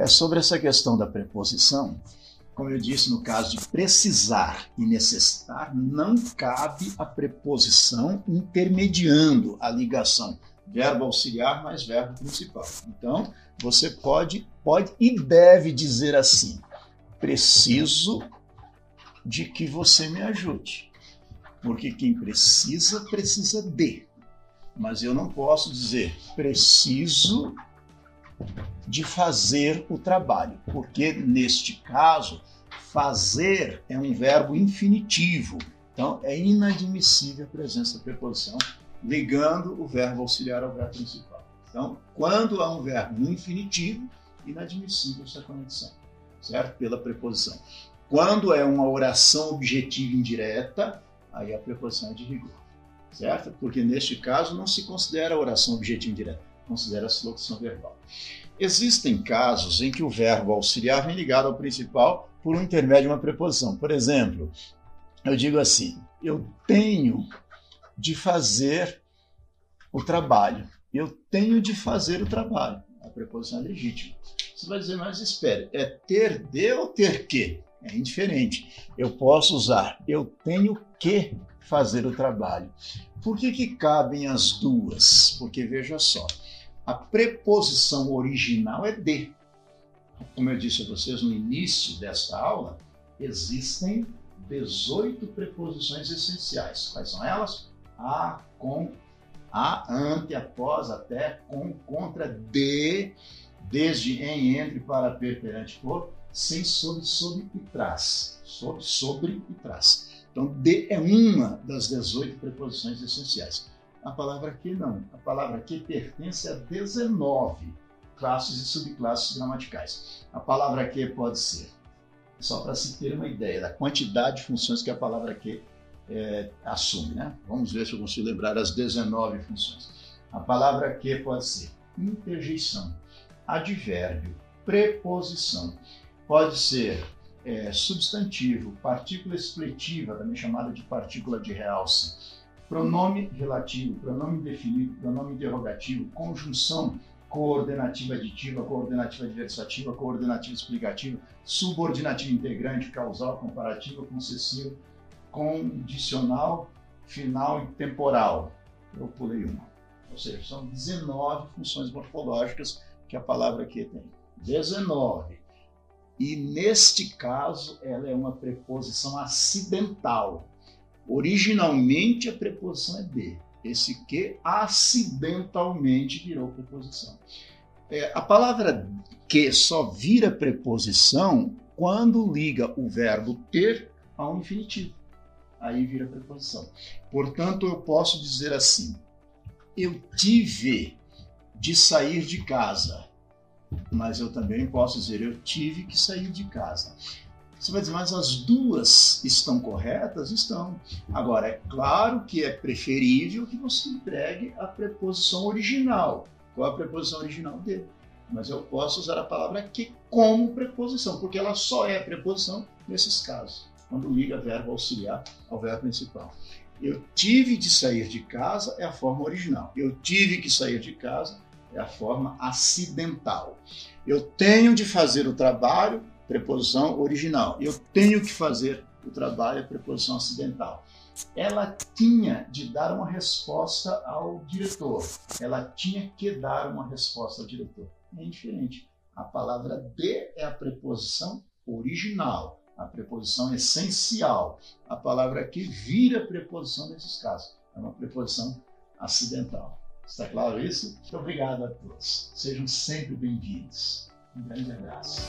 É sobre essa questão da preposição, como eu disse no caso de precisar e necessitar, não cabe a preposição intermediando a ligação verbo auxiliar mais verbo principal. Então, você pode, pode e deve dizer assim: preciso de que você me ajude. Porque quem precisa, precisa de. Mas eu não posso dizer preciso de fazer o trabalho, porque neste caso, fazer é um verbo infinitivo. Então, é inadmissível a presença da preposição ligando o verbo auxiliar ao verbo principal. Então, quando há um verbo no infinitivo, inadmissível essa conexão, certo? Pela preposição. Quando é uma oração objetiva indireta, aí a preposição é de rigor, certo? Porque neste caso não se considera oração objetiva indireta, considera-se locução verbal. Existem casos em que o verbo auxiliar vem ligado ao principal por um intermédio de uma preposição. Por exemplo, eu digo assim: eu tenho de fazer o trabalho. Eu tenho de fazer o trabalho. A preposição é legítima. Você vai dizer, mas espere, é ter de ou ter que? É indiferente. Eu posso usar eu tenho que fazer o trabalho. Por que, que cabem as duas? Porque veja só, a preposição original é de. Como eu disse a vocês no início desta aula, existem 18 preposições essenciais. Quais são elas? a, com, a, ante, após, até, com, contra, de, desde, em, entre, para, per, perante, por, sem, sobre, sob e trás. Sobre, sobre e trás. Então, de é uma das 18 preposições essenciais. A palavra que não. A palavra que pertence a 19 classes e subclasses gramaticais. A palavra que pode ser, só para se ter uma ideia da quantidade de funções que a palavra que é, assume. Né? Vamos ver se eu consigo lembrar as 19 funções. A palavra que pode ser interjeição, advérbio, preposição, pode ser é, substantivo, partícula expletiva, também chamada de partícula de realce, pronome relativo, pronome definido, pronome interrogativo, conjunção coordenativa aditiva, coordenativa adversativa, coordenativa explicativa, subordinativa integrante, causal, comparativa, concessiva, condicional, final e temporal. Eu pulei uma. Ou seja, são 19 funções morfológicas que a palavra aqui tem. 19. E neste caso, ela é uma preposição acidental. Originalmente a preposição é de. Esse que acidentalmente virou preposição. É, a palavra que só vira preposição quando liga o verbo ter a um infinitivo aí vira preposição. Portanto, eu posso dizer assim: eu tive de sair de casa, mas eu também posso dizer eu tive que sair de casa. Você vai dizer, mas as duas estão corretas? Estão. Agora, é claro que é preferível que você empregue a preposição original. Qual a preposição original dele? Mas eu posso usar a palavra que como preposição, porque ela só é preposição nesses casos quando liga verbo auxiliar ao verbo principal. Eu tive de sair de casa é a forma original. Eu tive que sair de casa é a forma acidental. Eu tenho de fazer o trabalho, preposição original. Eu tenho que fazer o trabalho, é preposição acidental. Ela tinha de dar uma resposta ao diretor. Ela tinha que dar uma resposta ao diretor. É indiferente. A palavra de é a preposição original a preposição essencial. A palavra aqui vira preposição nesses casos. É uma preposição acidental. Está claro isso? Muito obrigado a todos. Sejam sempre bem-vindos. Um grande abraço.